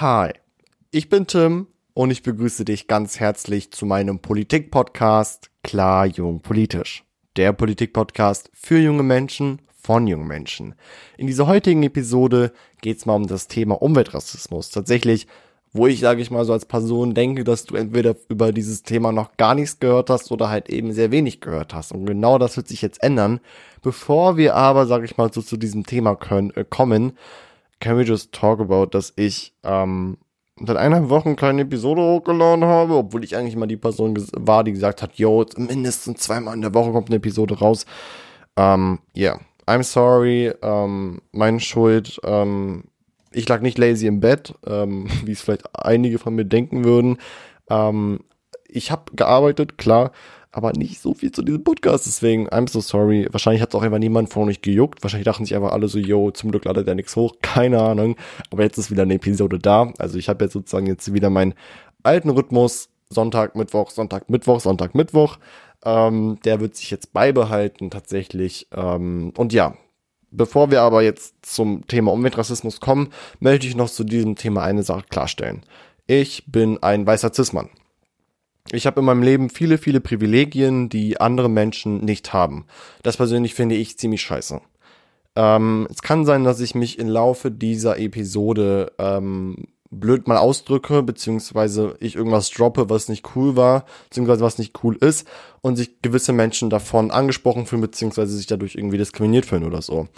Hi, ich bin Tim und ich begrüße dich ganz herzlich zu meinem Politik-Podcast Klar Jung Politisch. Der Politik-Podcast für junge Menschen von jungen Menschen. In dieser heutigen Episode geht es mal um das Thema Umweltrassismus. Tatsächlich, wo ich, sage ich mal, so als Person denke, dass du entweder über dieses Thema noch gar nichts gehört hast oder halt eben sehr wenig gehört hast. Und genau das wird sich jetzt ändern. Bevor wir aber, sage ich mal, so zu diesem Thema können, äh, kommen, can we just talk about, dass ich ähm, seit eineinhalb Wochen keine Episode hochgeladen habe, obwohl ich eigentlich mal die Person war, die gesagt hat, yo, mindestens zweimal in der Woche kommt eine Episode raus. Ähm, yeah, I'm sorry, ähm, meine Schuld. Ähm, ich lag nicht lazy im Bett, ähm, wie es vielleicht einige von mir denken würden. Ähm, ich habe gearbeitet, klar, aber nicht so viel zu diesem Podcast. Deswegen, I'm so sorry. Wahrscheinlich hat es auch einfach niemand von euch gejuckt. Wahrscheinlich dachten sich einfach alle so, yo, zum Glück ladet er nichts hoch. Keine Ahnung. Aber jetzt ist wieder eine Episode da. Also ich habe jetzt sozusagen jetzt wieder meinen alten Rhythmus. Sonntag, Mittwoch, Sonntag, Mittwoch, Sonntag, Mittwoch. Ähm, der wird sich jetzt beibehalten tatsächlich. Ähm, und ja, bevor wir aber jetzt zum Thema Umweltrassismus kommen, möchte ich noch zu diesem Thema eine Sache klarstellen. Ich bin ein weißer Cis-Mann. Ich habe in meinem Leben viele, viele Privilegien, die andere Menschen nicht haben. Das persönlich finde ich ziemlich scheiße. Ähm, es kann sein, dass ich mich im Laufe dieser Episode ähm, blöd mal ausdrücke, beziehungsweise ich irgendwas droppe, was nicht cool war, beziehungsweise was nicht cool ist und sich gewisse Menschen davon angesprochen fühlen, beziehungsweise sich dadurch irgendwie diskriminiert fühlen oder so.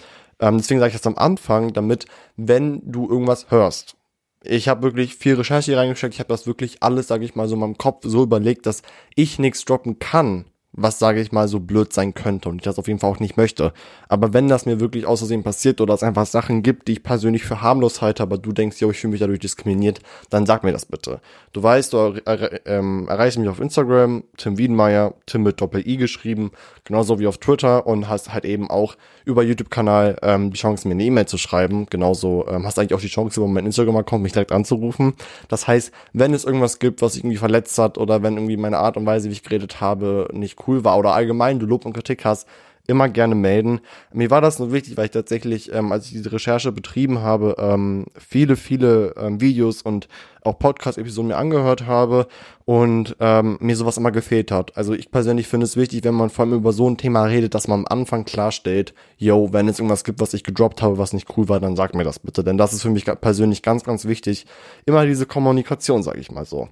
Ähm, deswegen sage ich das am Anfang, damit, wenn du irgendwas hörst, ich habe wirklich viel Recherche hier reingesteckt. Ich habe das wirklich alles, sage ich mal, so in meinem Kopf so überlegt, dass ich nichts droppen kann, was, sage ich mal, so blöd sein könnte und ich das auf jeden Fall auch nicht möchte. Aber wenn das mir wirklich aus Versehen passiert oder es einfach Sachen gibt, die ich persönlich für harmlos halte, aber du denkst, ja, ich fühle mich dadurch diskriminiert, dann sag mir das bitte. Du weißt, du er, ähm, erreichst mich auf Instagram, Tim Wiedenmeier, Tim mit Doppel-I geschrieben, genauso wie auf Twitter und hast halt eben auch über YouTube-Kanal ähm, die Chance, mir eine E-Mail zu schreiben. Genauso ähm, hast eigentlich auch die Chance, über meinen Instagram-Account mich direkt anzurufen. Das heißt, wenn es irgendwas gibt, was irgendwie verletzt hat oder wenn irgendwie meine Art und Weise, wie ich geredet habe, nicht cool war oder allgemein du Lob und Kritik hast, immer gerne melden. Mir war das nur wichtig, weil ich tatsächlich, ähm, als ich diese Recherche betrieben habe, ähm, viele, viele ähm, Videos und auch Podcast-Episoden mir angehört habe und ähm, mir sowas immer gefehlt hat. Also ich persönlich finde es wichtig, wenn man vor allem über so ein Thema redet, dass man am Anfang klarstellt, yo, wenn es irgendwas gibt, was ich gedroppt habe, was nicht cool war, dann sag mir das bitte. Denn das ist für mich persönlich ganz, ganz wichtig. Immer diese Kommunikation, sage ich mal so.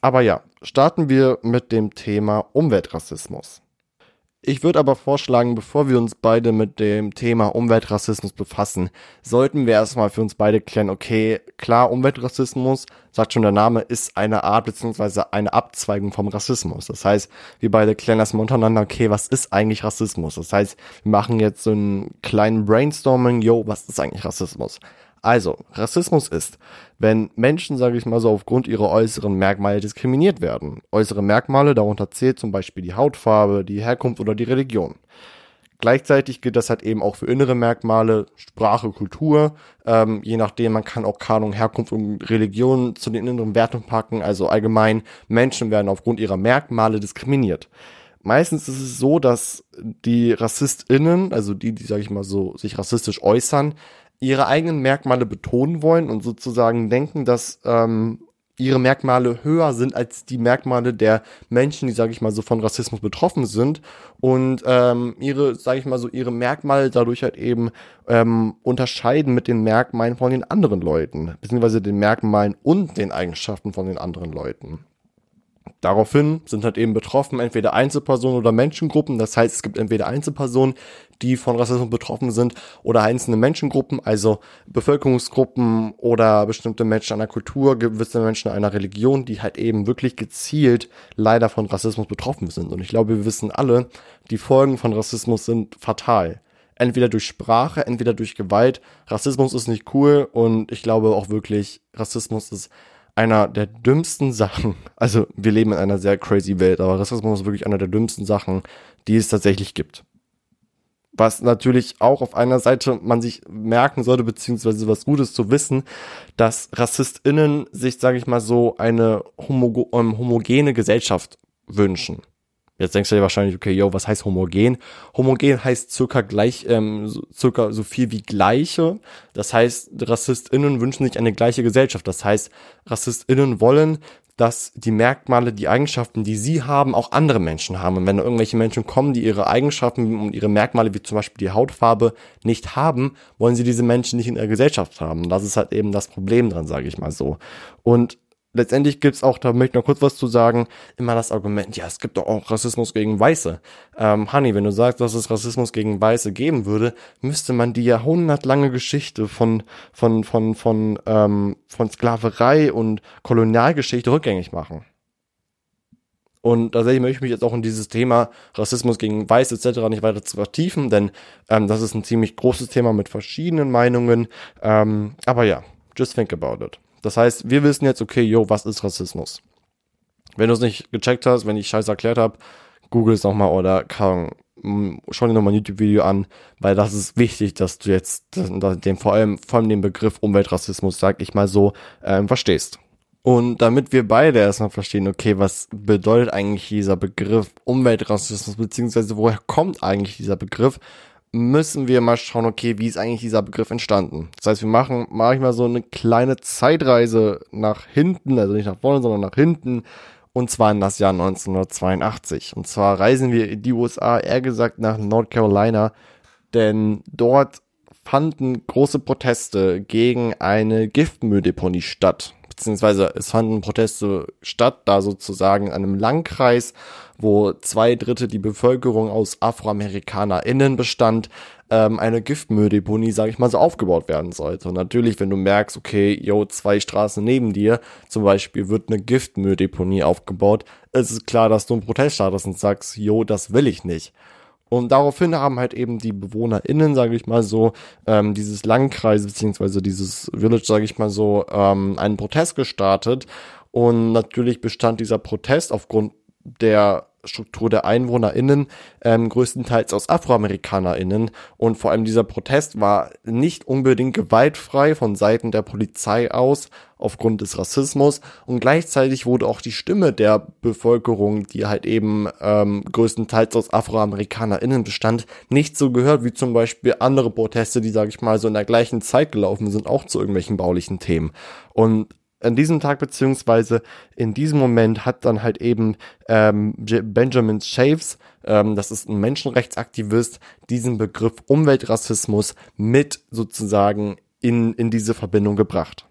Aber ja, starten wir mit dem Thema Umweltrassismus. Ich würde aber vorschlagen, bevor wir uns beide mit dem Thema Umweltrassismus befassen, sollten wir erstmal für uns beide klären, okay, klar, Umweltrassismus, sagt schon der Name, ist eine Art beziehungsweise eine Abzweigung vom Rassismus. Das heißt, wir beide klären erstmal untereinander, okay, was ist eigentlich Rassismus? Das heißt, wir machen jetzt so einen kleinen Brainstorming, yo, was ist eigentlich Rassismus? Also, Rassismus ist, wenn Menschen, sage ich mal so, aufgrund ihrer äußeren Merkmale diskriminiert werden. Äußere Merkmale, darunter zählt zum Beispiel die Hautfarbe, die Herkunft oder die Religion. Gleichzeitig gilt das halt eben auch für innere Merkmale, Sprache, Kultur. Ähm, je nachdem, man kann auch Kanon, Herkunft und Religion zu den inneren Werten packen. Also allgemein, Menschen werden aufgrund ihrer Merkmale diskriminiert. Meistens ist es so, dass die RassistInnen, also die, die, sag ich mal so, sich rassistisch äußern, ihre eigenen Merkmale betonen wollen und sozusagen denken, dass ähm, ihre Merkmale höher sind als die Merkmale der Menschen, die, sage ich mal, so von Rassismus betroffen sind und ähm, ihre, sage ich mal so, ihre Merkmale dadurch halt eben ähm, unterscheiden mit den Merkmalen von den anderen Leuten, beziehungsweise den Merkmalen und den Eigenschaften von den anderen Leuten. Daraufhin sind halt eben betroffen entweder Einzelpersonen oder Menschengruppen. Das heißt, es gibt entweder Einzelpersonen, die von Rassismus betroffen sind, oder einzelne Menschengruppen, also Bevölkerungsgruppen oder bestimmte Menschen einer Kultur, gewisse Menschen einer Religion, die halt eben wirklich gezielt leider von Rassismus betroffen sind. Und ich glaube, wir wissen alle, die Folgen von Rassismus sind fatal entweder durch Sprache, entweder durch Gewalt. Rassismus ist nicht cool und ich glaube auch wirklich, Rassismus ist einer der dümmsten Sachen, also wir leben in einer sehr crazy Welt, aber Rassismus ist wirklich einer der dümmsten Sachen, die es tatsächlich gibt. Was natürlich auch auf einer Seite man sich merken sollte, beziehungsweise was Gutes zu wissen, dass RassistInnen sich, sage ich mal so, eine homo ähm, homogene Gesellschaft wünschen. Jetzt denkst du dir wahrscheinlich, okay, yo, was heißt homogen? Homogen heißt circa gleich, ähm, circa so viel wie gleiche. Das heißt, RassistInnen wünschen sich eine gleiche Gesellschaft. Das heißt, RassistInnen wollen, dass die Merkmale, die Eigenschaften, die sie haben, auch andere Menschen haben. Und wenn irgendwelche Menschen kommen, die ihre Eigenschaften und ihre Merkmale, wie zum Beispiel die Hautfarbe, nicht haben, wollen sie diese Menschen nicht in ihrer Gesellschaft haben. Das ist halt eben das Problem dran, sage ich mal so. Und letztendlich gibt's auch, da möchte ich noch kurz was zu sagen, immer das Argument, ja, es gibt doch auch Rassismus gegen Weiße. Ähm, Honey, wenn du sagst, dass es Rassismus gegen Weiße geben würde, müsste man die jahrhundertlange Geschichte von, von, von, von, ähm, von Sklaverei und Kolonialgeschichte rückgängig machen. Und tatsächlich möchte ich mich jetzt auch in dieses Thema Rassismus gegen Weiß etc. nicht weiter zu vertiefen, denn ähm, das ist ein ziemlich großes Thema mit verschiedenen Meinungen. Ähm, aber ja, just think about it. Das heißt, wir wissen jetzt, okay, yo, was ist Rassismus? Wenn du es nicht gecheckt hast, wenn ich Scheiß erklärt habe, google es nochmal oder kann, schau dir nochmal ein YouTube-Video an, weil das ist wichtig, dass du jetzt den, vor allem, vor allem den Begriff Umweltrassismus, sag ich mal so, ähm, verstehst. Und damit wir beide erstmal verstehen, okay, was bedeutet eigentlich dieser Begriff Umweltrassismus, beziehungsweise woher kommt eigentlich dieser Begriff, müssen wir mal schauen, okay, wie ist eigentlich dieser Begriff entstanden? Das heißt, wir machen manchmal so eine kleine Zeitreise nach hinten, also nicht nach vorne, sondern nach hinten, und zwar in das Jahr 1982. Und zwar reisen wir in die USA, eher gesagt nach North Carolina, denn dort fanden große Proteste gegen eine Giftmülldeponie statt beziehungsweise es fanden Proteste statt, da sozusagen in einem Landkreis, wo zwei Drittel die Bevölkerung aus AfroamerikanerInnen bestand, ähm, eine Giftmülldeponie, sage ich mal, so aufgebaut werden sollte. Und natürlich, wenn du merkst, okay, yo, zwei Straßen neben dir, zum Beispiel wird eine Giftmülldeponie aufgebaut, ist es klar, dass du ein Protest startest und sagst, yo, das will ich nicht. Und daraufhin haben halt eben die BewohnerInnen, sage ich mal so, ähm, dieses Landkreis beziehungsweise dieses Village, sage ich mal so, ähm, einen Protest gestartet. Und natürlich bestand dieser Protest aufgrund der Struktur der EinwohnerInnen ähm, größtenteils aus AfroamerikanerInnen und vor allem dieser Protest war nicht unbedingt gewaltfrei von Seiten der Polizei aus aufgrund des Rassismus und gleichzeitig wurde auch die Stimme der Bevölkerung, die halt eben ähm, größtenteils aus AfroamerikanerInnen bestand, nicht so gehört wie zum Beispiel andere Proteste, die, sage ich mal, so in der gleichen Zeit gelaufen sind, auch zu irgendwelchen baulichen Themen. Und an diesem Tag beziehungsweise in diesem Moment hat dann halt eben ähm, Benjamin Shaves, ähm, das ist ein Menschenrechtsaktivist, diesen Begriff Umweltrassismus mit sozusagen in, in diese Verbindung gebracht.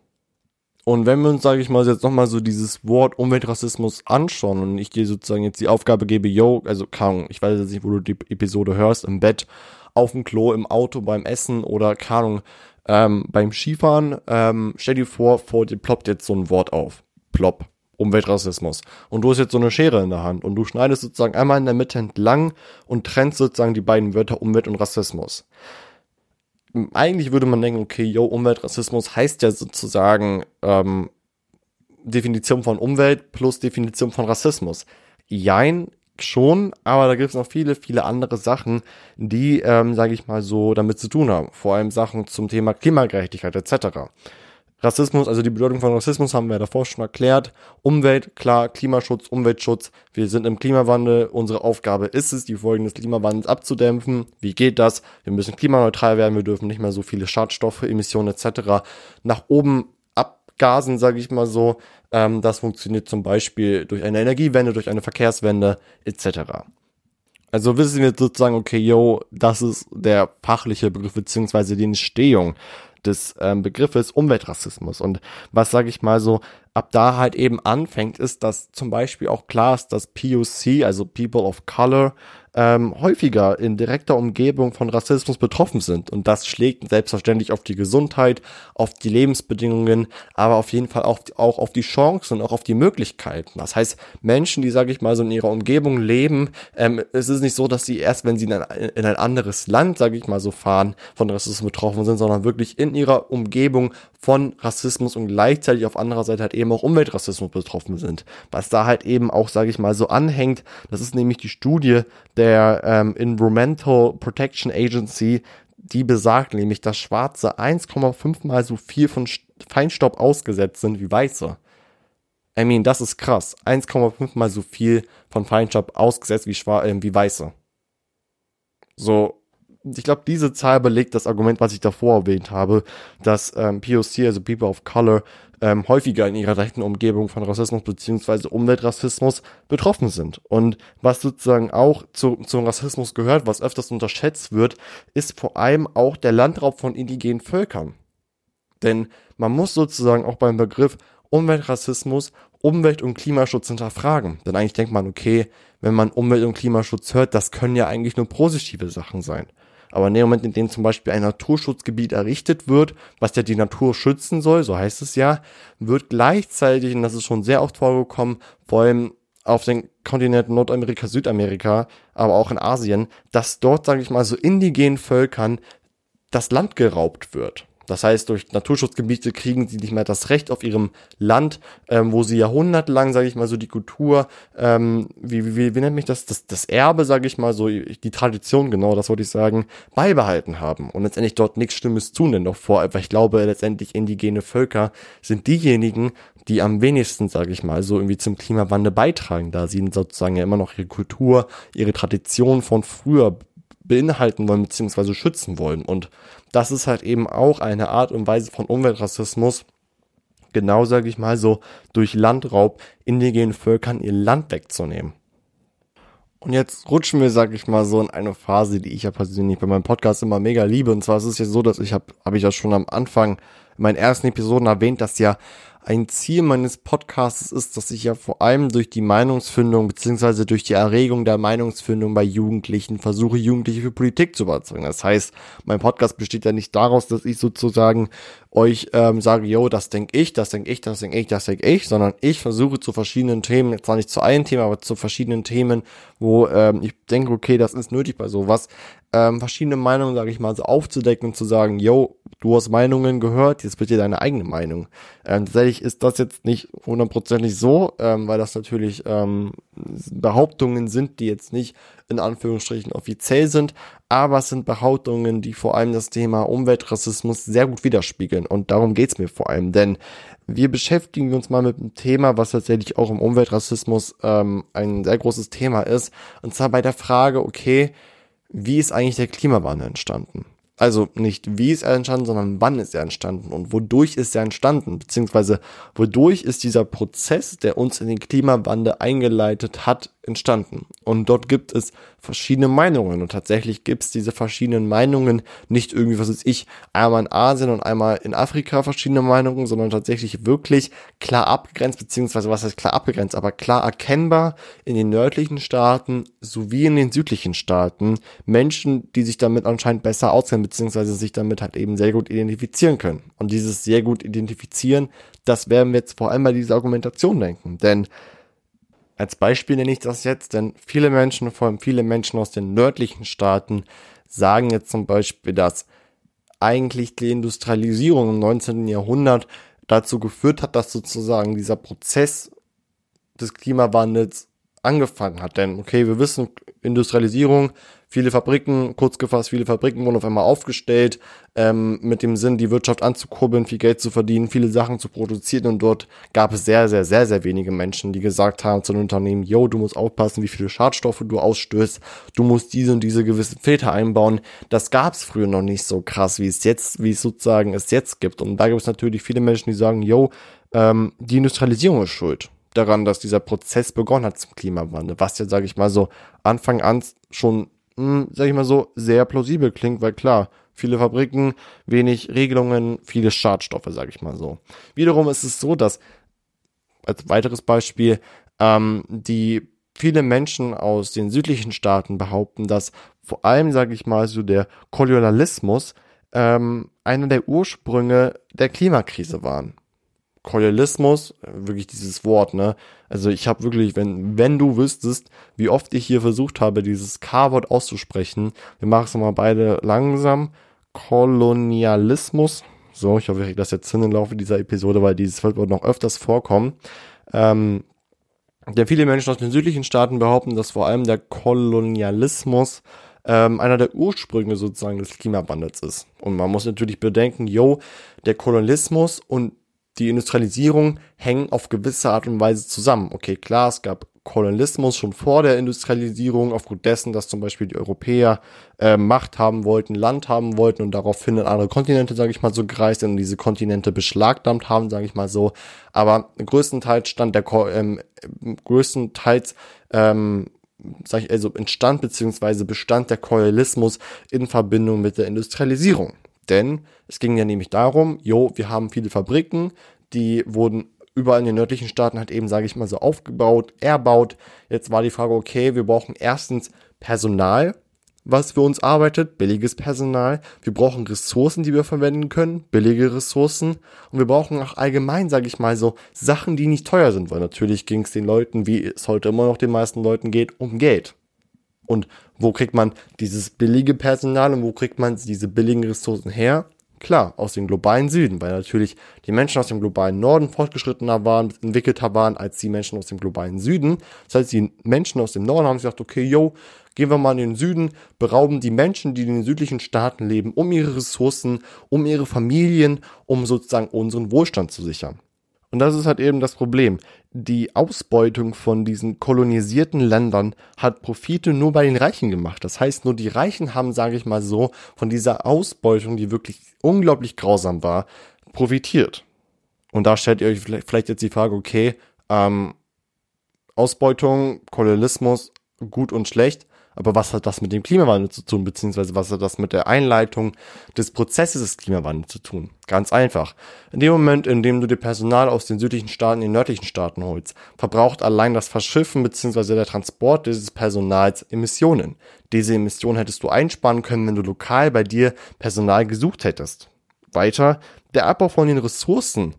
Und wenn wir uns, sage ich mal, jetzt nochmal so dieses Wort Umweltrassismus anschauen und ich dir sozusagen jetzt die Aufgabe gebe, yo, also keine ich weiß jetzt nicht, wo du die Episode hörst, im Bett, auf dem Klo, im Auto, beim Essen oder Ahnung, ähm, beim Skifahren, ähm, stell dir vor, vor dir ploppt jetzt so ein Wort auf. Plopp. Umweltrassismus. Und du hast jetzt so eine Schere in der Hand und du schneidest sozusagen einmal in der Mitte entlang und trennst sozusagen die beiden Wörter Umwelt und Rassismus. Eigentlich würde man denken, okay, yo, Umweltrassismus heißt ja sozusagen ähm, Definition von Umwelt plus Definition von Rassismus. Jein, schon, aber da gibt es noch viele, viele andere Sachen, die, ähm, sage ich mal so, damit zu tun haben. Vor allem Sachen zum Thema Klimagerechtigkeit etc. Rassismus, also die Bedeutung von Rassismus haben wir davor schon erklärt. Umwelt, klar, Klimaschutz, Umweltschutz. Wir sind im Klimawandel. Unsere Aufgabe ist es, die Folgen des Klimawandels abzudämpfen. Wie geht das? Wir müssen klimaneutral werden. Wir dürfen nicht mehr so viele Schadstoffe, Emissionen etc. nach oben abgasen, sage ich mal so. Ähm, das funktioniert zum Beispiel durch eine Energiewende, durch eine Verkehrswende etc. Also wissen wir sozusagen, okay, yo, das ist der fachliche Begriff beziehungsweise die Entstehung des ähm, Begriffes Umweltrassismus. Und was sage ich mal so, ab da halt eben anfängt, ist, dass zum Beispiel auch klar ist, dass POC, also People of Color, ähm, häufiger in direkter Umgebung von Rassismus betroffen sind. Und das schlägt selbstverständlich auf die Gesundheit, auf die Lebensbedingungen, aber auf jeden Fall auch, auch auf die Chancen und auch auf die Möglichkeiten. Das heißt, Menschen, die, sage ich mal, so in ihrer Umgebung leben, ähm, es ist nicht so, dass sie erst, wenn sie in ein, in ein anderes Land, sage ich mal so, fahren, von Rassismus betroffen sind, sondern wirklich in ihrer Umgebung von Rassismus und gleichzeitig auf anderer Seite halt eben auch Umweltrassismus betroffen sind. Was da halt eben auch, sage ich mal, so anhängt, das ist nämlich die Studie der ähm, Environmental Protection Agency, die besagt nämlich, dass Schwarze 1,5 mal so viel von Feinstaub ausgesetzt sind wie Weiße. I mean, das ist krass. 1,5 mal so viel von Feinstaub ausgesetzt wie, Schwa äh, wie Weiße. So, ich glaube, diese Zahl belegt das Argument, was ich davor erwähnt habe, dass ähm, POC, also People of Color, ähm, häufiger in ihrer direkten Umgebung von Rassismus beziehungsweise Umweltrassismus betroffen sind. Und was sozusagen auch zu, zum Rassismus gehört, was öfters unterschätzt wird, ist vor allem auch der Landraub von indigenen Völkern. Denn man muss sozusagen auch beim Begriff Umweltrassismus Umwelt- und Klimaschutz hinterfragen. Denn eigentlich denkt man, okay, wenn man Umwelt- und Klimaschutz hört, das können ja eigentlich nur positive Sachen sein. Aber in dem Moment, in dem zum Beispiel ein Naturschutzgebiet errichtet wird, was ja die Natur schützen soll, so heißt es ja, wird gleichzeitig, und das ist schon sehr oft vorgekommen, vor allem auf den Kontinenten Nordamerika, Südamerika, aber auch in Asien, dass dort, sage ich mal, so indigenen Völkern das Land geraubt wird. Das heißt, durch Naturschutzgebiete kriegen sie nicht mehr das Recht auf ihrem Land, ähm, wo sie jahrhundertelang, sage ich mal, so die Kultur, ähm, wie, wie, wie, nennt mich das, das, das Erbe, sage ich mal, so die Tradition, genau, das wollte ich sagen, beibehalten haben und letztendlich dort nichts Schlimmes tun denn noch vor, weil ich glaube, letztendlich indigene Völker sind diejenigen, die am wenigsten, sage ich mal, so irgendwie zum Klimawandel beitragen, da sie sozusagen ja immer noch ihre Kultur, ihre Tradition von früher beinhalten wollen beziehungsweise schützen wollen. Und das ist halt eben auch eine Art und Weise von Umweltrassismus, genau sage ich mal so, durch Landraub indigenen Völkern ihr Land wegzunehmen. Und jetzt rutschen wir, sag ich mal, so in eine Phase, die ich ja persönlich bei meinem Podcast immer mega liebe. Und zwar ist es ja so, dass ich habe, habe ich ja schon am Anfang in meinen ersten Episoden erwähnt, dass ja ein Ziel meines Podcasts ist, dass ich ja vor allem durch die Meinungsfindung beziehungsweise durch die Erregung der Meinungsfindung bei Jugendlichen versuche, Jugendliche für Politik zu überzeugen. Das heißt, mein Podcast besteht ja nicht daraus, dass ich sozusagen euch ähm, sage, yo, das denke ich, das denke ich, das denke ich, das denke ich, sondern ich versuche zu verschiedenen Themen, zwar nicht zu einem Thema, aber zu verschiedenen Themen, wo ähm, ich denke, okay, das ist nötig bei sowas, ähm, verschiedene Meinungen, sage ich mal, so aufzudecken und zu sagen, yo, du hast Meinungen gehört, jetzt bitte deine eigene Meinung. Ähm, tatsächlich ist das jetzt nicht hundertprozentig so, ähm, weil das natürlich ähm, Behauptungen sind, die jetzt nicht in Anführungsstrichen offiziell sind, aber es sind Behauptungen, die vor allem das Thema Umweltrassismus sehr gut widerspiegeln. Und darum geht's mir vor allem, denn wir beschäftigen uns mal mit einem Thema, was tatsächlich auch im Umweltrassismus ähm, ein sehr großes Thema ist, und zwar bei der Frage, okay, wie ist eigentlich der Klimawandel entstanden? Also nicht wie ist er entstanden, sondern wann ist er entstanden und wodurch ist er entstanden, beziehungsweise wodurch ist dieser Prozess, der uns in den Klimawandel eingeleitet hat, entstanden. Und dort gibt es verschiedene Meinungen und tatsächlich gibt es diese verschiedenen Meinungen nicht irgendwie, was weiß ich, einmal in Asien und einmal in Afrika verschiedene Meinungen, sondern tatsächlich wirklich klar abgegrenzt, beziehungsweise was heißt klar abgegrenzt, aber klar erkennbar in den nördlichen Staaten sowie in den südlichen Staaten Menschen, die sich damit anscheinend besser auskennen, beziehungsweise sich damit halt eben sehr gut identifizieren können. Und dieses sehr gut identifizieren, das werden wir jetzt vor allem bei dieser Argumentation denken, denn als Beispiel nenne ich das jetzt, denn viele Menschen, vor allem viele Menschen aus den nördlichen Staaten, sagen jetzt zum Beispiel, dass eigentlich die Industrialisierung im 19. Jahrhundert dazu geführt hat, dass sozusagen dieser Prozess des Klimawandels angefangen hat. Denn, okay, wir wissen, Industrialisierung Viele Fabriken, kurz gefasst, viele Fabriken wurden auf einmal aufgestellt, ähm, mit dem Sinn, die Wirtschaft anzukurbeln, viel Geld zu verdienen, viele Sachen zu produzieren. Und dort gab es sehr, sehr, sehr, sehr wenige Menschen, die gesagt haben zu den Unternehmen, yo, du musst aufpassen, wie viele Schadstoffe du ausstößt, du musst diese und diese gewissen Filter einbauen. Das gab es früher noch nicht so krass, wie es jetzt, wie es sozusagen es jetzt gibt. Und da gibt es natürlich viele Menschen, die sagen, yo, ähm, die Industrialisierung ist schuld daran, dass dieser Prozess begonnen hat zum Klimawandel, was ja, sage ich mal so, Anfang an schon mh, hm, sag ich mal so, sehr plausibel klingt, weil klar, viele Fabriken, wenig Regelungen, viele Schadstoffe, sag ich mal so. Wiederum ist es so, dass, als weiteres Beispiel, ähm, die viele Menschen aus den südlichen Staaten behaupten, dass vor allem, sage ich mal, so der Kolonialismus ähm, einer der Ursprünge der Klimakrise waren. Kolonialismus, wirklich dieses Wort, ne? Also ich habe wirklich, wenn, wenn du wüsstest, wie oft ich hier versucht habe, dieses K-Wort auszusprechen, wir machen es mal beide langsam. Kolonialismus. So, ich hoffe, ich kriege das jetzt hin im Laufe dieser Episode, weil dieses Wort noch öfters vorkommen. Ähm, denn viele Menschen aus den südlichen Staaten behaupten, dass vor allem der Kolonialismus ähm, einer der Ursprünge sozusagen des Klimawandels ist. Und man muss natürlich bedenken, yo, der Kolonialismus und die Industrialisierung hängen auf gewisse Art und Weise zusammen. Okay, klar, es gab Kolonialismus schon vor der Industrialisierung, aufgrund dessen, dass zum Beispiel die Europäer äh, Macht haben wollten, Land haben wollten und daraufhin in andere Kontinente, sage ich mal so, gereist und diese Kontinente beschlagnahmt haben, sage ich mal so. Aber größtenteils stand der ähm, größtenteils ähm, sag ich, also entstand beziehungsweise bestand der Kolonialismus in Verbindung mit der Industrialisierung. Denn es ging ja nämlich darum, jo, wir haben viele Fabriken, die wurden überall in den nördlichen Staaten halt eben, sage ich mal so, aufgebaut, erbaut. Jetzt war die Frage, okay, wir brauchen erstens Personal, was für uns arbeitet, billiges Personal. Wir brauchen Ressourcen, die wir verwenden können, billige Ressourcen. Und wir brauchen auch allgemein, sage ich mal so, Sachen, die nicht teuer sind, weil natürlich ging es den Leuten, wie es heute immer noch den meisten Leuten geht, um Geld. Und wo kriegt man dieses billige Personal und wo kriegt man diese billigen Ressourcen her? Klar, aus dem globalen Süden, weil natürlich die Menschen aus dem globalen Norden fortgeschrittener waren, entwickelter waren als die Menschen aus dem globalen Süden. Das heißt, die Menschen aus dem Norden haben gesagt, okay, yo, gehen wir mal in den Süden, berauben die Menschen, die in den südlichen Staaten leben, um ihre Ressourcen, um ihre Familien, um sozusagen unseren Wohlstand zu sichern. Und das ist halt eben das Problem. Die Ausbeutung von diesen kolonisierten Ländern hat Profite nur bei den Reichen gemacht. Das heißt, nur die Reichen haben, sage ich mal so, von dieser Ausbeutung, die wirklich unglaublich grausam war, profitiert. Und da stellt ihr euch vielleicht jetzt die Frage, okay, ähm, Ausbeutung, Kolonialismus, gut und schlecht. Aber was hat das mit dem Klimawandel zu tun, beziehungsweise was hat das mit der Einleitung des Prozesses des Klimawandels zu tun? Ganz einfach. In dem Moment, in dem du dir Personal aus den südlichen Staaten in den nördlichen Staaten holst, verbraucht allein das Verschiffen beziehungsweise der Transport dieses Personals Emissionen. Diese Emissionen hättest du einsparen können, wenn du lokal bei dir Personal gesucht hättest. Weiter, der Abbau von den Ressourcen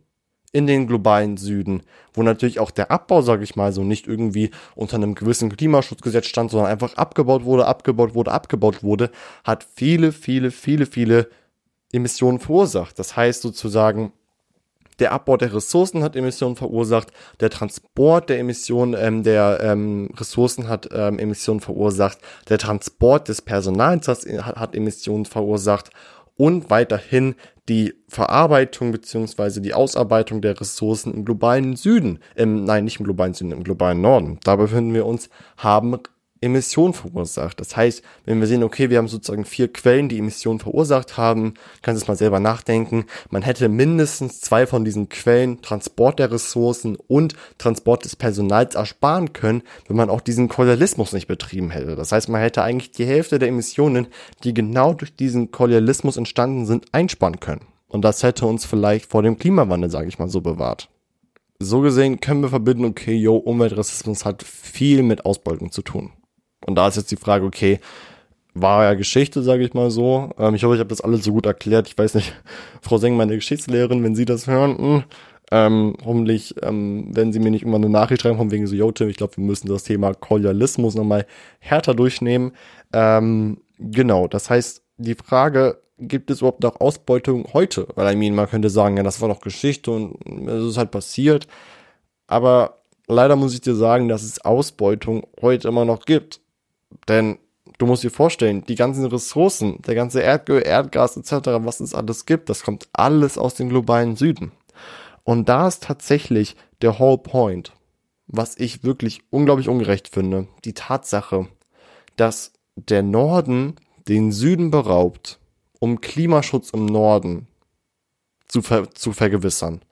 in den globalen Süden, wo natürlich auch der Abbau, sage ich mal so, nicht irgendwie unter einem gewissen Klimaschutzgesetz stand, sondern einfach abgebaut wurde, abgebaut wurde, abgebaut wurde, hat viele, viele, viele, viele Emissionen verursacht. Das heißt sozusagen, der Abbau der Ressourcen hat Emissionen verursacht, der Transport der Emissionen ähm, der ähm, Ressourcen hat ähm, Emissionen verursacht, der Transport des Personals hat, hat Emissionen verursacht und weiterhin die Verarbeitung beziehungsweise die Ausarbeitung der Ressourcen im globalen Süden, im, nein, nicht im globalen Süden, im globalen Norden, da befinden wir uns, haben Emissionen verursacht. Das heißt, wenn wir sehen, okay, wir haben sozusagen vier Quellen, die Emissionen verursacht haben, kannst du es mal selber nachdenken. Man hätte mindestens zwei von diesen Quellen, Transport der Ressourcen und Transport des Personals ersparen können, wenn man auch diesen Kolonialismus nicht betrieben hätte. Das heißt, man hätte eigentlich die Hälfte der Emissionen, die genau durch diesen Kolonialismus entstanden sind, einsparen können. Und das hätte uns vielleicht vor dem Klimawandel, sage ich mal so, bewahrt so gesehen können wir verbinden, okay, yo, Umweltrassismus hat viel mit Ausbeutung zu tun. Und da ist jetzt die Frage, okay, war ja Geschichte, sage ich mal so. Ähm, ich hoffe, ich habe das alles so gut erklärt. Ich weiß nicht, Frau Seng, meine Geschichtslehrerin, wenn Sie das hören, hm, ähm, hoffentlich ähm, wenn Sie mir nicht immer eine Nachricht schreiben, von wegen so, yo Tim, ich glaube, wir müssen das Thema Kolonialismus nochmal härter durchnehmen. Ähm, genau, das heißt, die Frage, gibt es überhaupt noch Ausbeutung heute? Weil, I mean, man könnte sagen, ja, das war doch Geschichte und es ist halt passiert. Aber leider muss ich dir sagen, dass es Ausbeutung heute immer noch gibt. Denn du musst dir vorstellen, die ganzen Ressourcen, der ganze Erdöl, Erdgas etc., was es alles gibt, das kommt alles aus dem globalen Süden. Und da ist tatsächlich der whole point, was ich wirklich unglaublich ungerecht finde, die Tatsache, dass der Norden den Süden beraubt, um Klimaschutz im Norden zu, ver zu vergewissern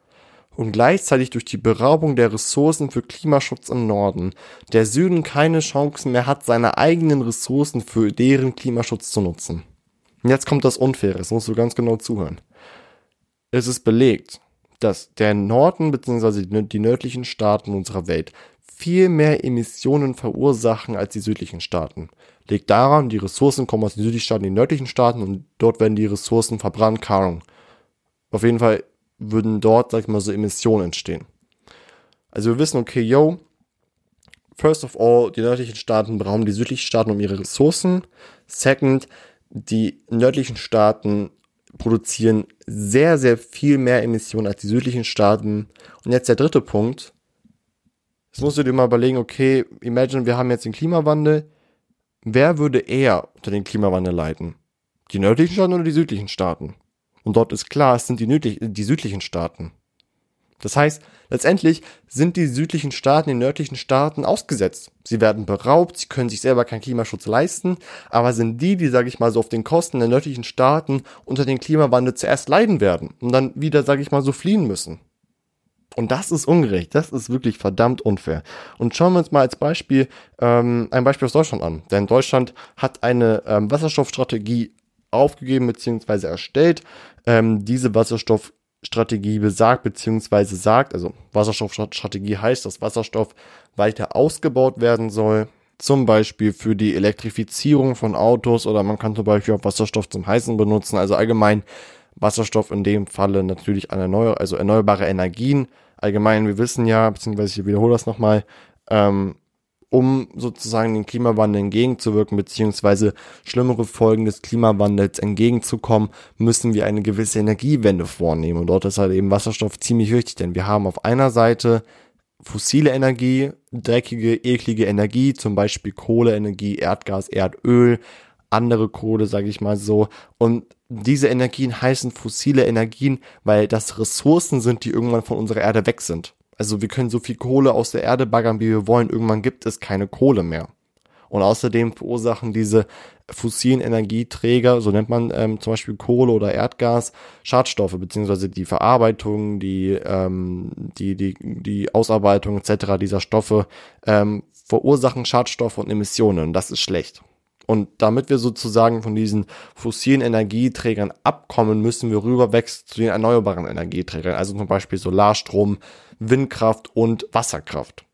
und gleichzeitig durch die Beraubung der Ressourcen für Klimaschutz im Norden der Süden keine Chancen mehr hat, seine eigenen Ressourcen für deren Klimaschutz zu nutzen. Und jetzt kommt das Unfaire, das musst du ganz genau zuhören. Es ist belegt, dass der Norden bzw. die nördlichen Staaten unserer Welt viel mehr Emissionen verursachen als die südlichen Staaten. Liegt daran, die Ressourcen kommen aus den südlichen Staaten die nördlichen Staaten und dort werden die Ressourcen verbrannt, keine Auf jeden Fall würden dort, sag ich mal, so Emissionen entstehen. Also wir wissen, okay, yo, first of all, die nördlichen Staaten brauchen die südlichen Staaten um ihre Ressourcen. Second, die nördlichen Staaten produzieren sehr, sehr viel mehr Emissionen als die südlichen Staaten. Und jetzt der dritte Punkt. Jetzt musst du dir mal überlegen, okay, imagine, wir haben jetzt den Klimawandel. Wer würde eher unter den Klimawandel leiden? Die nördlichen Staaten oder die südlichen Staaten? Und dort ist klar, es sind die, nördlich, die südlichen Staaten. Das heißt, letztendlich sind die südlichen Staaten, die nördlichen Staaten ausgesetzt. Sie werden beraubt, sie können sich selber keinen Klimaschutz leisten, aber sind die, die, sage ich mal, so auf den Kosten der nördlichen Staaten unter den Klimawandel zuerst leiden werden und dann wieder, sage ich mal, so fliehen müssen. Und das ist ungerecht, das ist wirklich verdammt unfair. Und schauen wir uns mal als Beispiel ähm, ein Beispiel aus Deutschland an. Denn Deutschland hat eine ähm, Wasserstoffstrategie aufgegeben bzw. erstellt. Ähm, diese Wasserstoff Strategie besagt, beziehungsweise sagt, also Wasserstoffstrategie heißt, dass Wasserstoff weiter ausgebaut werden soll, zum Beispiel für die Elektrifizierung von Autos oder man kann zum Beispiel auch Wasserstoff zum Heißen benutzen, also allgemein Wasserstoff in dem Falle natürlich an erneuer, also erneuerbare Energien. Allgemein, wir wissen ja, beziehungsweise ich wiederhole das nochmal, ähm, um sozusagen den Klimawandel entgegenzuwirken, beziehungsweise schlimmere Folgen des Klimawandels entgegenzukommen, müssen wir eine gewisse Energiewende vornehmen. Und dort ist halt eben Wasserstoff ziemlich wichtig, denn wir haben auf einer Seite fossile Energie, dreckige, eklige Energie, zum Beispiel Kohleenergie, Erdgas, Erdöl, andere Kohle, sage ich mal so. Und diese Energien heißen fossile Energien, weil das Ressourcen sind, die irgendwann von unserer Erde weg sind. Also wir können so viel Kohle aus der Erde baggern, wie wir wollen. Irgendwann gibt es keine Kohle mehr. Und außerdem verursachen diese fossilen Energieträger, so nennt man ähm, zum Beispiel Kohle oder Erdgas, Schadstoffe, beziehungsweise die Verarbeitung, die, ähm, die, die, die Ausarbeitung etc. dieser Stoffe ähm, verursachen Schadstoffe und Emissionen. Das ist schlecht. Und damit wir sozusagen von diesen fossilen Energieträgern abkommen, müssen wir rüberwechseln zu den erneuerbaren Energieträgern, also zum Beispiel Solarstrom, Windkraft und Wasserkraft.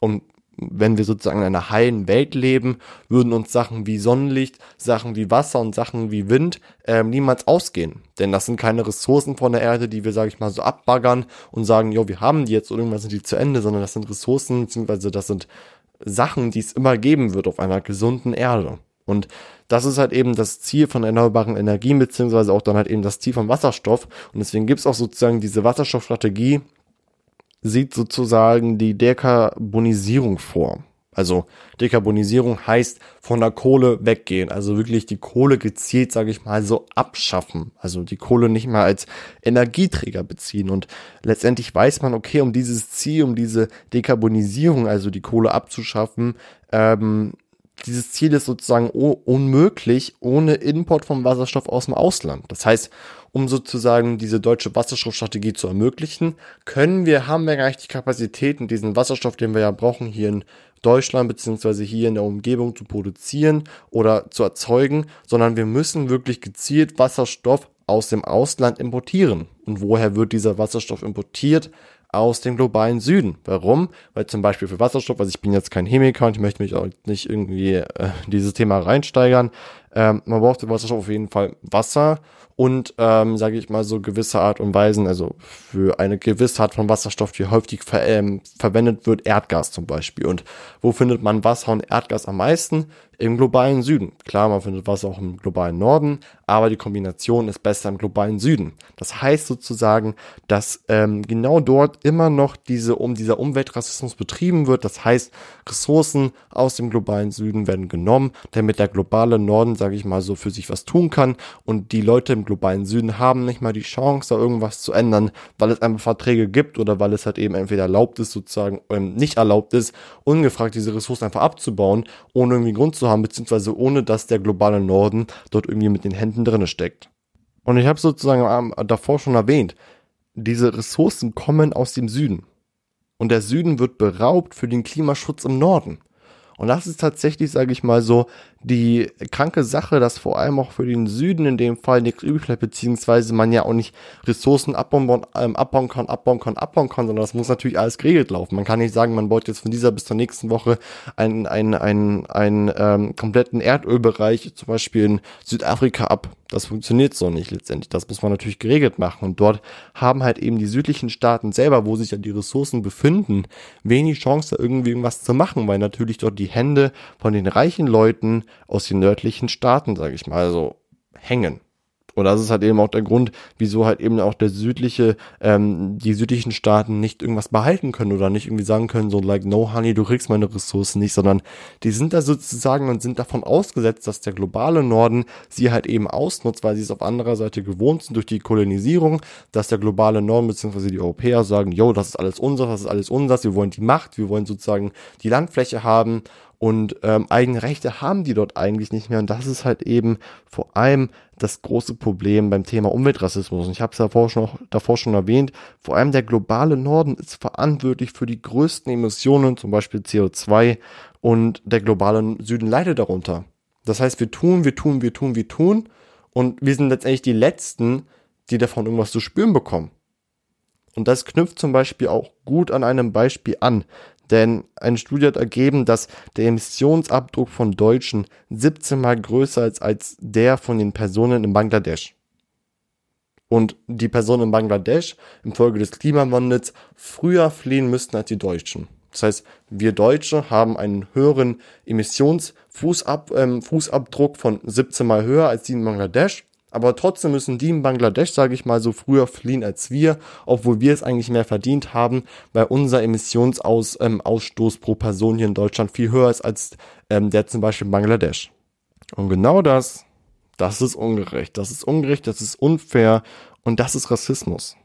Und wenn wir sozusagen in einer heilen Welt leben, würden uns Sachen wie Sonnenlicht, Sachen wie Wasser und Sachen wie Wind äh, niemals ausgehen. Denn das sind keine Ressourcen von der Erde, die wir, sage ich mal, so abbaggern und sagen, jo, wir haben die jetzt und irgendwann sind die zu Ende, sondern das sind Ressourcen, beziehungsweise das sind Sachen, die es immer geben wird auf einer gesunden Erde. Und das ist halt eben das Ziel von erneuerbaren Energien, beziehungsweise auch dann halt eben das Ziel von Wasserstoff. Und deswegen gibt es auch sozusagen diese Wasserstoffstrategie, sieht sozusagen die Dekarbonisierung vor. Also Dekarbonisierung heißt von der Kohle weggehen, also wirklich die Kohle gezielt, sage ich mal, so abschaffen. Also die Kohle nicht mehr als Energieträger beziehen. Und letztendlich weiß man, okay, um dieses Ziel, um diese Dekarbonisierung, also die Kohle abzuschaffen, ähm, dieses Ziel ist sozusagen unmöglich ohne Import von Wasserstoff aus dem Ausland. Das heißt, um sozusagen diese deutsche Wasserstoffstrategie zu ermöglichen, können wir, haben wir gar nicht die Kapazitäten, diesen Wasserstoff, den wir ja brauchen, hier in Deutschland beziehungsweise hier in der Umgebung zu produzieren oder zu erzeugen, sondern wir müssen wirklich gezielt Wasserstoff aus dem Ausland importieren. Und woher wird dieser Wasserstoff importiert? aus dem globalen Süden. Warum? Weil zum Beispiel für Wasserstoff, also ich bin jetzt kein Chemiker und ich möchte mich auch nicht irgendwie äh, dieses Thema reinsteigern. Ähm, man braucht für Wasserstoff auf jeden Fall Wasser und, ähm, sage ich mal, so gewisse Art und Weisen, also für eine gewisse Art von Wasserstoff, die häufig ver ähm, verwendet wird, Erdgas zum Beispiel. Und wo findet man Wasser und Erdgas am meisten? Im globalen Süden. Klar, man findet Wasser auch im globalen Norden, aber die Kombination ist besser im globalen Süden. Das heißt sozusagen, dass ähm, genau dort immer noch diese um dieser Umweltrassismus betrieben wird. Das heißt, Ressourcen aus dem globalen Süden werden genommen, damit der globale Norden, sage ich mal, so für sich was tun kann und die Leute im globalen Süden haben nicht mal die Chance, da irgendwas zu ändern, weil es einfach Verträge gibt oder weil es halt eben entweder erlaubt ist, sozusagen ähm, nicht erlaubt ist, ungefragt diese Ressourcen einfach abzubauen, ohne irgendwie Grund zu haben, beziehungsweise ohne dass der globale Norden dort irgendwie mit den Händen drinne steckt. Und ich habe sozusagen davor schon erwähnt, diese Ressourcen kommen aus dem Süden. Und der Süden wird beraubt für den Klimaschutz im Norden. Und das ist tatsächlich, sage ich mal so, die kranke Sache, dass vor allem auch für den Süden in dem Fall nichts übrig bleibt, beziehungsweise man ja auch nicht Ressourcen abbauen, ähm, abbauen kann, abbauen kann, abbauen kann, sondern das muss natürlich alles geregelt laufen. Man kann nicht sagen, man baut jetzt von dieser bis zur nächsten Woche einen, einen, einen, einen ähm, kompletten Erdölbereich, zum Beispiel in Südafrika ab. Das funktioniert so nicht letztendlich. Das muss man natürlich geregelt machen. Und dort haben halt eben die südlichen Staaten selber, wo sich ja die Ressourcen befinden, wenig Chance, da irgendwie irgendwas zu machen, weil natürlich dort die Hände von den reichen Leuten aus den nördlichen Staaten, sage ich mal, so hängen. Und das ist halt eben auch der Grund, wieso halt eben auch der südliche, ähm, die südlichen Staaten nicht irgendwas behalten können oder nicht irgendwie sagen können, so like, no honey, du kriegst meine Ressourcen nicht, sondern die sind da sozusagen und sind davon ausgesetzt, dass der globale Norden sie halt eben ausnutzt, weil sie es auf anderer Seite gewohnt sind durch die Kolonisierung, dass der globale Norden bzw. die Europäer sagen, yo, das ist alles unser, das ist alles unser, wir wollen die Macht, wir wollen sozusagen die Landfläche haben und ähm, eigene Rechte haben die dort eigentlich nicht mehr. Und das ist halt eben vor allem das große Problem beim Thema Umweltrassismus. Und ich habe es davor davor schon erwähnt, vor allem der globale Norden ist verantwortlich für die größten Emissionen, zum Beispiel CO2, und der globale Süden leidet darunter. Das heißt, wir tun, wir tun, wir tun, wir tun, und wir sind letztendlich die Letzten, die davon irgendwas zu spüren bekommen. Und das knüpft zum Beispiel auch gut an einem Beispiel an. Denn eine Studie hat ergeben, dass der Emissionsabdruck von Deutschen 17 mal größer ist als der von den Personen in Bangladesch. Und die Personen in Bangladesch infolge des Klimawandels früher fliehen müssten als die Deutschen. Das heißt, wir Deutsche haben einen höheren Emissionsfußabdruck ähm, von 17 mal höher als die in Bangladesch aber trotzdem müssen die in Bangladesch, sage ich mal, so früher fliehen als wir, obwohl wir es eigentlich mehr verdient haben, weil unser Emissionsausstoß ähm, pro Person hier in Deutschland viel höher ist als ähm, der zum Beispiel in Bangladesch. Und genau das, das ist ungerecht, das ist ungerecht, das ist unfair und das ist Rassismus.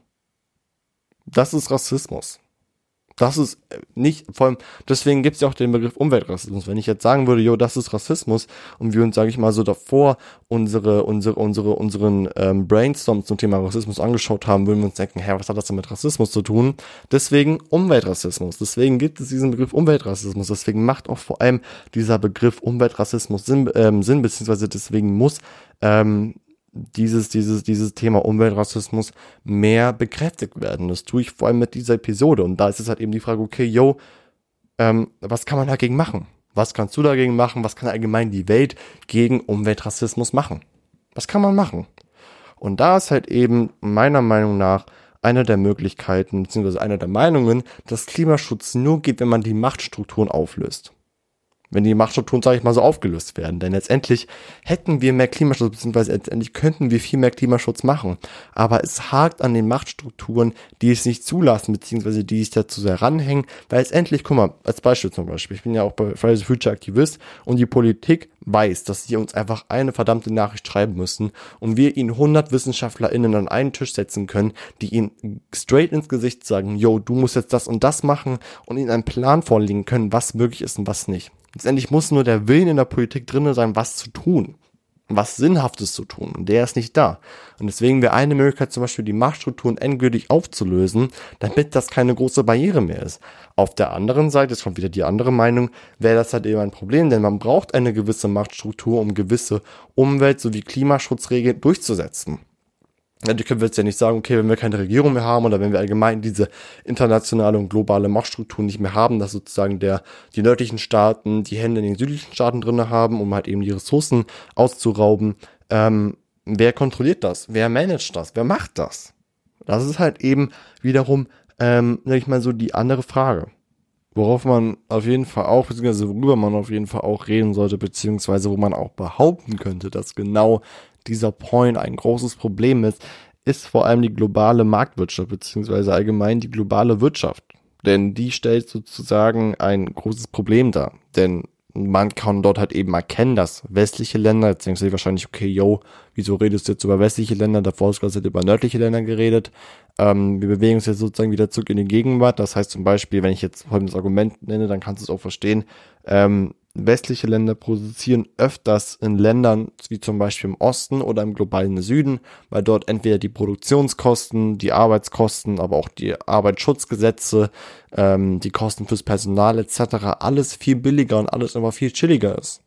Das ist Rassismus. Das ist äh, nicht, vor allem, deswegen gibt es ja auch den Begriff Umweltrassismus. Wenn ich jetzt sagen würde, jo, das ist Rassismus und wir uns, sage ich mal, so davor unsere, unsere, unsere, unseren ähm, Brainstorm zum Thema Rassismus angeschaut haben, würden wir uns denken, hä, was hat das denn mit Rassismus zu tun? Deswegen Umweltrassismus. Deswegen gibt es diesen Begriff Umweltrassismus. Deswegen macht auch vor allem dieser Begriff Umweltrassismus Sinn, ähm, Sinn beziehungsweise deswegen muss ähm, dieses, dieses, dieses Thema Umweltrassismus mehr bekräftigt werden. Das tue ich vor allem mit dieser Episode. Und da ist es halt eben die Frage, okay, yo, ähm, was kann man dagegen machen? Was kannst du dagegen machen? Was kann allgemein die Welt gegen Umweltrassismus machen? Was kann man machen? Und da ist halt eben meiner Meinung nach eine der Möglichkeiten, beziehungsweise eine der Meinungen, dass Klimaschutz nur geht, wenn man die Machtstrukturen auflöst wenn die Machtstrukturen, sage ich mal, so aufgelöst werden. Denn letztendlich hätten wir mehr Klimaschutz, beziehungsweise letztendlich könnten wir viel mehr Klimaschutz machen. Aber es hakt an den Machtstrukturen, die es nicht zulassen, beziehungsweise die sich dazu sehr ranhängen. Weil letztendlich, guck mal, als Beispiel zum Beispiel, ich bin ja auch bei Fridays for Future Aktivist und die Politik weiß, dass sie uns einfach eine verdammte Nachricht schreiben müssen und wir ihnen 100 WissenschaftlerInnen an einen Tisch setzen können, die ihnen straight ins Gesicht sagen, yo, du musst jetzt das und das machen und ihnen einen Plan vorlegen können, was möglich ist und was nicht. Letztendlich muss nur der Willen in der Politik drin sein, was zu tun. Was Sinnhaftes zu tun. Und der ist nicht da. Und deswegen wäre eine Möglichkeit zum Beispiel die Machtstrukturen endgültig aufzulösen, damit das keine große Barriere mehr ist. Auf der anderen Seite, jetzt kommt wieder die andere Meinung, wäre das halt eben ein Problem, denn man braucht eine gewisse Machtstruktur, um gewisse Umwelt- sowie Klimaschutzregeln durchzusetzen. Natürlich können wir jetzt ja nicht sagen, okay, wenn wir keine Regierung mehr haben oder wenn wir allgemein diese internationale und globale Machtstruktur nicht mehr haben, dass sozusagen der, die nördlichen Staaten die Hände in den südlichen Staaten drinne haben, um halt eben die Ressourcen auszurauben. Ähm, wer kontrolliert das? Wer managt das? Wer macht das? Das ist halt eben wiederum, ähm, sag ich mal so, die andere Frage. Worauf man auf jeden Fall auch, beziehungsweise worüber man auf jeden Fall auch reden sollte, beziehungsweise wo man auch behaupten könnte, dass genau dieser Point ein großes Problem ist, ist vor allem die globale Marktwirtschaft beziehungsweise allgemein die globale Wirtschaft. Denn die stellt sozusagen ein großes Problem dar. Denn man kann dort halt eben erkennen, dass westliche Länder, jetzt denkst du dir wahrscheinlich, okay, yo, wieso redest du jetzt über westliche Länder? Davor hast du gerade über nördliche Länder geredet. Ähm, wir bewegen uns jetzt sozusagen wieder zurück in die Gegenwart. Das heißt zum Beispiel, wenn ich jetzt folgendes Argument nenne, dann kannst du es auch verstehen. Ähm, westliche Länder produzieren öfters in Ländern wie zum Beispiel im Osten oder im globalen Süden, weil dort entweder die Produktionskosten, die Arbeitskosten, aber auch die Arbeitsschutzgesetze, ähm, die Kosten fürs Personal etc. alles viel billiger und alles immer viel chilliger ist.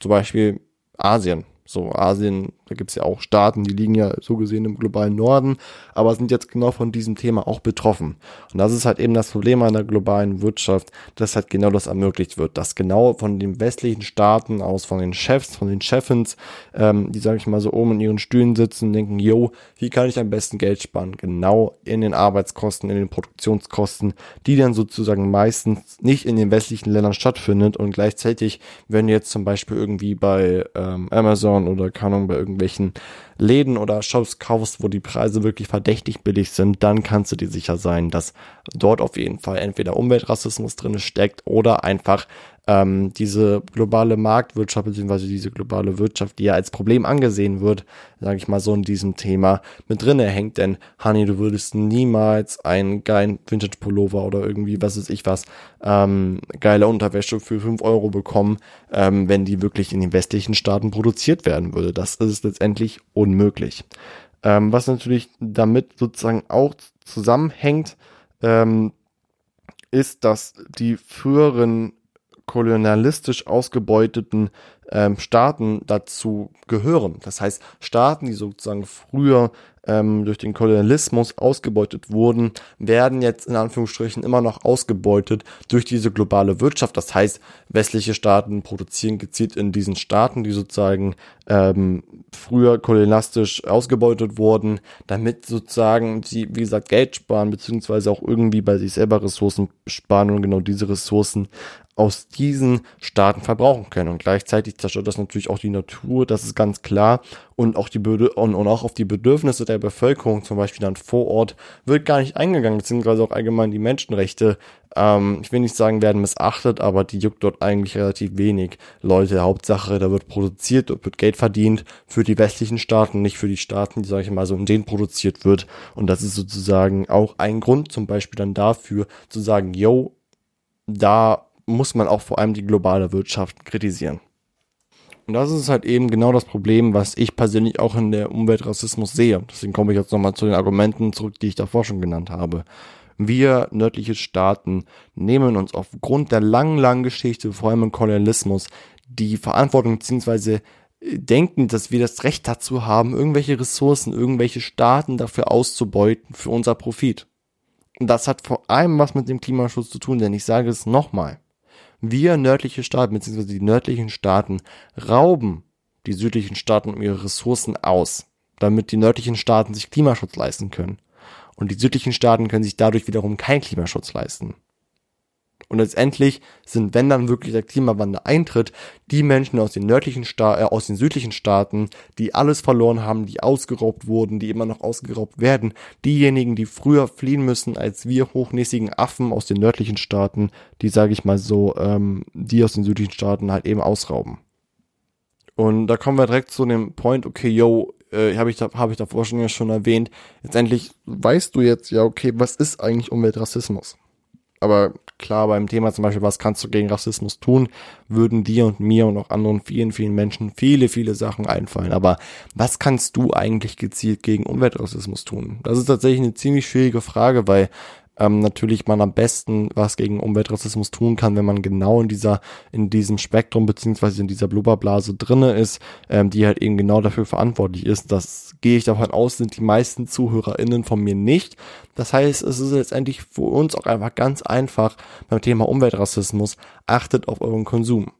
Zum Beispiel Asien. So, Asien, da gibt's ja auch Staaten, die liegen ja so gesehen im globalen Norden, aber sind jetzt genau von diesem Thema auch betroffen. Und das ist halt eben das Problem an der globalen Wirtschaft, dass halt genau das ermöglicht wird, dass genau von den westlichen Staaten aus, von den Chefs, von den Chefins, ähm, die, sage ich mal, so oben in ihren Stühlen sitzen und denken, yo, wie kann ich am besten Geld sparen? Genau in den Arbeitskosten, in den Produktionskosten, die dann sozusagen meistens nicht in den westlichen Ländern stattfindet und gleichzeitig, wenn jetzt zum Beispiel irgendwie bei ähm, Amazon oder Ahnung, bei irgendwelchen irgendwelchen Läden oder Shops kaufst, wo die Preise wirklich verdächtig billig sind, dann kannst du dir sicher sein, dass dort auf jeden Fall entweder Umweltrassismus drin steckt oder einfach ähm, diese globale Marktwirtschaft beziehungsweise diese globale Wirtschaft, die ja als Problem angesehen wird, sage ich mal so in diesem Thema mit drinne hängt. Denn Honey, du würdest niemals einen geilen Vintage Pullover oder irgendwie was ist ich was ähm, geile Unterwäsche für fünf Euro bekommen, ähm, wenn die wirklich in den westlichen Staaten produziert werden würde. Das ist letztendlich unmöglich. Ähm, was natürlich damit sozusagen auch zusammenhängt, ähm, ist, dass die früheren kolonialistisch ausgebeuteten ähm, Staaten dazu gehören. Das heißt, Staaten, die sozusagen früher ähm, durch den Kolonialismus ausgebeutet wurden, werden jetzt in Anführungsstrichen immer noch ausgebeutet durch diese globale Wirtschaft. Das heißt, westliche Staaten produzieren gezielt in diesen Staaten, die sozusagen ähm, früher kolonialistisch ausgebeutet wurden, damit sozusagen sie, wie gesagt, Geld sparen, beziehungsweise auch irgendwie bei sich selber Ressourcen sparen und genau diese Ressourcen aus diesen Staaten verbrauchen können. Und gleichzeitig zerstört das natürlich auch die Natur, das ist ganz klar. Und auch die und, und auch auf die Bedürfnisse der Bevölkerung, zum Beispiel dann vor Ort, wird gar nicht eingegangen, beziehungsweise auch allgemein die Menschenrechte, ähm, ich will nicht sagen, werden missachtet, aber die juckt dort eigentlich relativ wenig Leute. Hauptsache, da wird produziert, dort wird Geld verdient für die westlichen Staaten, nicht für die Staaten, die, sage ich mal, so in denen produziert wird. Und das ist sozusagen auch ein Grund zum Beispiel dann dafür zu sagen, yo, da muss man auch vor allem die globale Wirtschaft kritisieren. Und das ist halt eben genau das Problem, was ich persönlich auch in der Umweltrassismus sehe. Deswegen komme ich jetzt nochmal zu den Argumenten zurück, die ich davor schon genannt habe. Wir nördliche Staaten nehmen uns aufgrund der langen, langen Geschichte, vor allem im Kolonialismus, die Verantwortung bzw. denken, dass wir das Recht dazu haben, irgendwelche Ressourcen, irgendwelche Staaten dafür auszubeuten für unser Profit. Und das hat vor allem was mit dem Klimaschutz zu tun, denn ich sage es nochmal wir nördliche Staaten, beziehungsweise die nördlichen Staaten, rauben die südlichen Staaten um ihre Ressourcen aus, damit die nördlichen Staaten sich Klimaschutz leisten können. Und die südlichen Staaten können sich dadurch wiederum keinen Klimaschutz leisten. Und letztendlich sind, wenn dann wirklich der Klimawandel eintritt, die Menschen aus den nördlichen Sta äh, aus den südlichen Staaten, die alles verloren haben, die ausgeraubt wurden, die immer noch ausgeraubt werden, diejenigen, die früher fliehen müssen als wir hochnäsigen Affen aus den nördlichen Staaten, die, sage ich mal so, ähm, die aus den südlichen Staaten halt eben ausrauben. Und da kommen wir direkt zu dem Point, okay, yo, äh, habe ich, da, hab ich davor schon ja schon erwähnt, letztendlich weißt du jetzt ja, okay, was ist eigentlich Umweltrassismus? Aber klar, beim Thema zum Beispiel, was kannst du gegen Rassismus tun, würden dir und mir und auch anderen vielen, vielen Menschen viele, viele Sachen einfallen. Aber was kannst du eigentlich gezielt gegen Umweltrassismus tun? Das ist tatsächlich eine ziemlich schwierige Frage, weil ähm, natürlich man am besten was gegen Umweltrassismus tun kann, wenn man genau in dieser, in diesem Spektrum beziehungsweise in dieser Blubberblase drinne ist, ähm, die halt eben genau dafür verantwortlich ist. Das gehe ich davon aus, sind die meisten ZuhörerInnen von mir nicht. Das heißt, es ist letztendlich für uns auch einfach ganz einfach beim Thema Umweltrassismus. Achtet auf euren Konsum.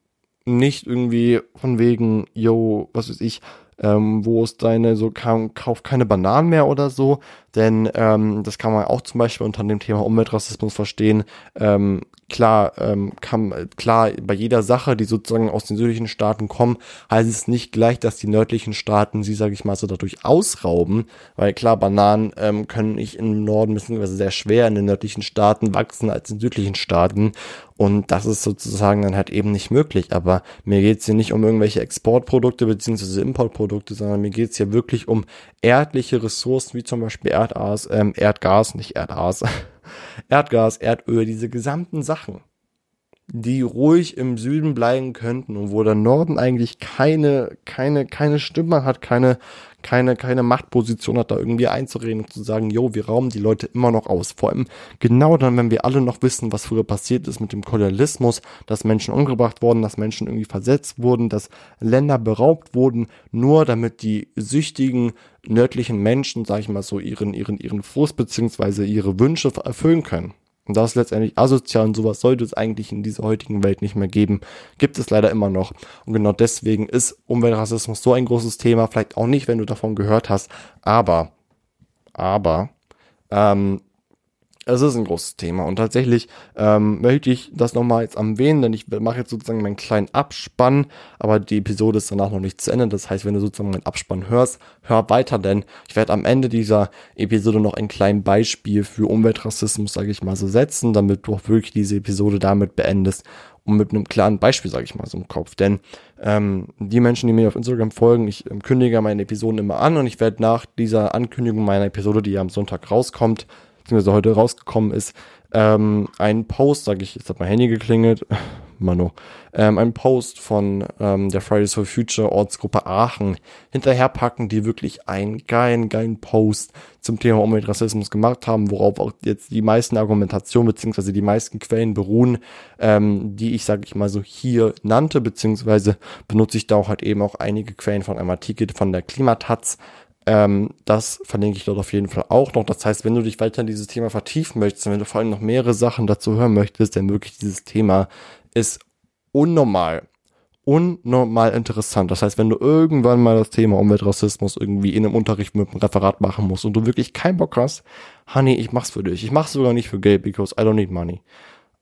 Nicht irgendwie von wegen, yo, was weiß ich, ähm, wo es deine, so kaum, kauf keine Bananen mehr oder so, denn ähm, das kann man auch zum Beispiel unter dem Thema Umweltrassismus verstehen. Ähm, klar, ähm, kann, klar, bei jeder Sache, die sozusagen aus den südlichen Staaten kommen, heißt es nicht gleich, dass die nördlichen Staaten sie, sage ich mal, so dadurch ausrauben, weil klar, Bananen ähm, können nicht im Norden beziehungsweise sehr schwer in den nördlichen Staaten wachsen als in südlichen Staaten und das ist sozusagen dann halt eben nicht möglich. Aber mir geht's hier nicht um irgendwelche Exportprodukte beziehungsweise Importprodukte, sondern mir geht's hier wirklich um erdliche Ressourcen, wie zum Beispiel Erdas, ähm, Erdgas, nicht Erdas, Erdgas, Erdöl, diese gesamten Sachen, die ruhig im Süden bleiben könnten und wo der Norden eigentlich keine, keine, keine Stimme hat, keine, keine, keine Machtposition hat, da irgendwie einzureden und zu sagen, jo, wir rauben die Leute immer noch aus. Vor allem genau dann, wenn wir alle noch wissen, was früher passiert ist mit dem Kolonialismus, dass Menschen umgebracht wurden, dass Menschen irgendwie versetzt wurden, dass Länder beraubt wurden, nur damit die süchtigen nördlichen Menschen, sag ich mal so, ihren, ihren, ihren Frust beziehungsweise ihre Wünsche erfüllen können. Und das ist letztendlich asozial und sowas sollte es eigentlich in dieser heutigen Welt nicht mehr geben. Gibt es leider immer noch. Und genau deswegen ist Umweltrassismus so ein großes Thema. Vielleicht auch nicht, wenn du davon gehört hast. Aber, aber, ähm, es ist ein großes Thema und tatsächlich ähm, möchte ich das nochmal jetzt erwähnen, denn ich mache jetzt sozusagen meinen kleinen Abspann, aber die Episode ist danach noch nicht zu Ende. Das heißt, wenn du sozusagen meinen Abspann hörst, hör weiter, denn ich werde am Ende dieser Episode noch ein kleines Beispiel für Umweltrassismus, sage ich mal, so setzen, damit du auch wirklich diese Episode damit beendest und mit einem klaren Beispiel, sage ich mal, so im Kopf. Denn ähm, die Menschen, die mir auf Instagram folgen, ich ähm, kündige meine Episoden immer an und ich werde nach dieser Ankündigung meiner Episode, die ja am Sonntag rauskommt, beziehungsweise heute rausgekommen ist, ähm, ein Post, sage ich, jetzt hat mein Handy geklingelt, Mano, ähm, ein Post von ähm, der Fridays for Future Ortsgruppe Aachen hinterherpacken, die wirklich einen geilen, geilen Post zum Thema Umweltrassismus gemacht haben, worauf auch jetzt die meisten Argumentationen beziehungsweise die meisten Quellen beruhen, ähm, die ich, sage ich mal so, hier nannte, beziehungsweise benutze ich da auch halt eben auch einige Quellen von einem Artikel von der Klimataz, ähm, das verlinke ich dort auf jeden Fall auch noch. Das heißt, wenn du dich weiter in dieses Thema vertiefen möchtest, wenn du vor allem noch mehrere Sachen dazu hören möchtest, denn wirklich dieses Thema ist unnormal. Unnormal interessant. Das heißt, wenn du irgendwann mal das Thema Umweltrassismus irgendwie in einem Unterricht mit einem Referat machen musst und du wirklich keinen Bock hast, Honey, ich mach's für dich. Ich mach's sogar nicht für Geld, because I don't need money.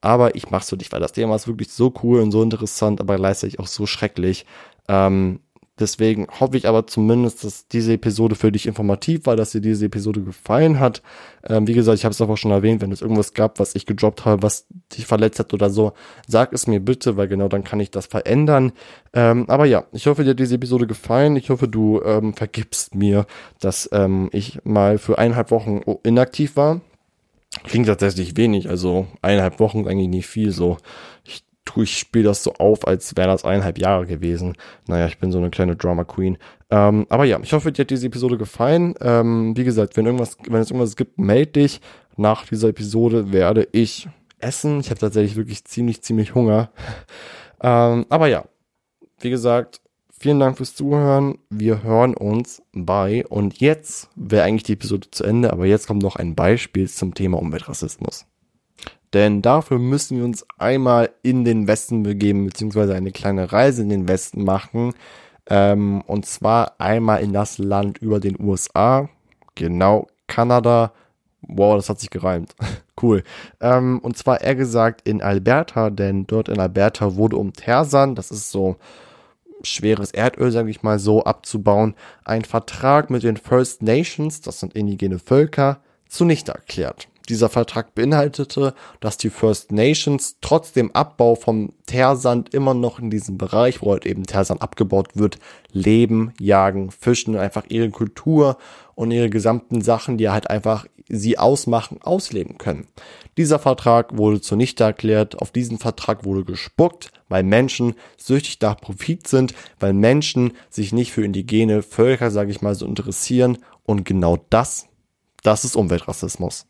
Aber ich mach's für dich, weil das Thema ist wirklich so cool und so interessant, aber gleichzeitig auch so schrecklich. Ähm, Deswegen hoffe ich aber zumindest, dass diese Episode für dich informativ war, dass dir diese Episode gefallen hat. Ähm, wie gesagt, ich habe es auch schon erwähnt, wenn es irgendwas gab, was ich gedroppt habe, was dich verletzt hat oder so, sag es mir bitte, weil genau dann kann ich das verändern. Ähm, aber ja, ich hoffe, dir hat diese Episode gefallen. Ich hoffe, du ähm, vergibst mir, dass ähm, ich mal für eineinhalb Wochen inaktiv war. Klingt tatsächlich wenig, also eineinhalb Wochen eigentlich nicht viel so. Ich tue ich spiele das so auf, als wäre das eineinhalb Jahre gewesen. Naja, ich bin so eine kleine Drama Queen. Ähm, aber ja, ich hoffe, dir hat diese Episode gefallen. Ähm, wie gesagt, wenn irgendwas, wenn es irgendwas gibt, melde dich. Nach dieser Episode werde ich essen. Ich habe tatsächlich wirklich ziemlich, ziemlich Hunger. ähm, aber ja, wie gesagt, vielen Dank fürs Zuhören. Wir hören uns bei. Und jetzt wäre eigentlich die Episode zu Ende, aber jetzt kommt noch ein Beispiel zum Thema Umweltrassismus. Denn dafür müssen wir uns einmal in den Westen begeben, beziehungsweise eine kleine Reise in den Westen machen. Ähm, und zwar einmal in das Land über den USA. Genau, Kanada. Wow, das hat sich gereimt. cool. Ähm, und zwar eher gesagt in Alberta, denn dort in Alberta wurde um Tersan, das ist so schweres Erdöl, sage ich mal so, abzubauen, ein Vertrag mit den First Nations, das sind indigene Völker, zunichte erklärt. Dieser Vertrag beinhaltete, dass die First Nations trotz dem Abbau vom Teersand immer noch in diesem Bereich, wo halt eben Teersand abgebaut wird, leben, jagen, fischen, einfach ihre Kultur und ihre gesamten Sachen, die halt einfach sie ausmachen, ausleben können. Dieser Vertrag wurde zunichte erklärt, auf diesen Vertrag wurde gespuckt, weil Menschen süchtig nach Profit sind, weil Menschen sich nicht für indigene Völker, sage ich mal so, interessieren und genau das, das ist Umweltrassismus.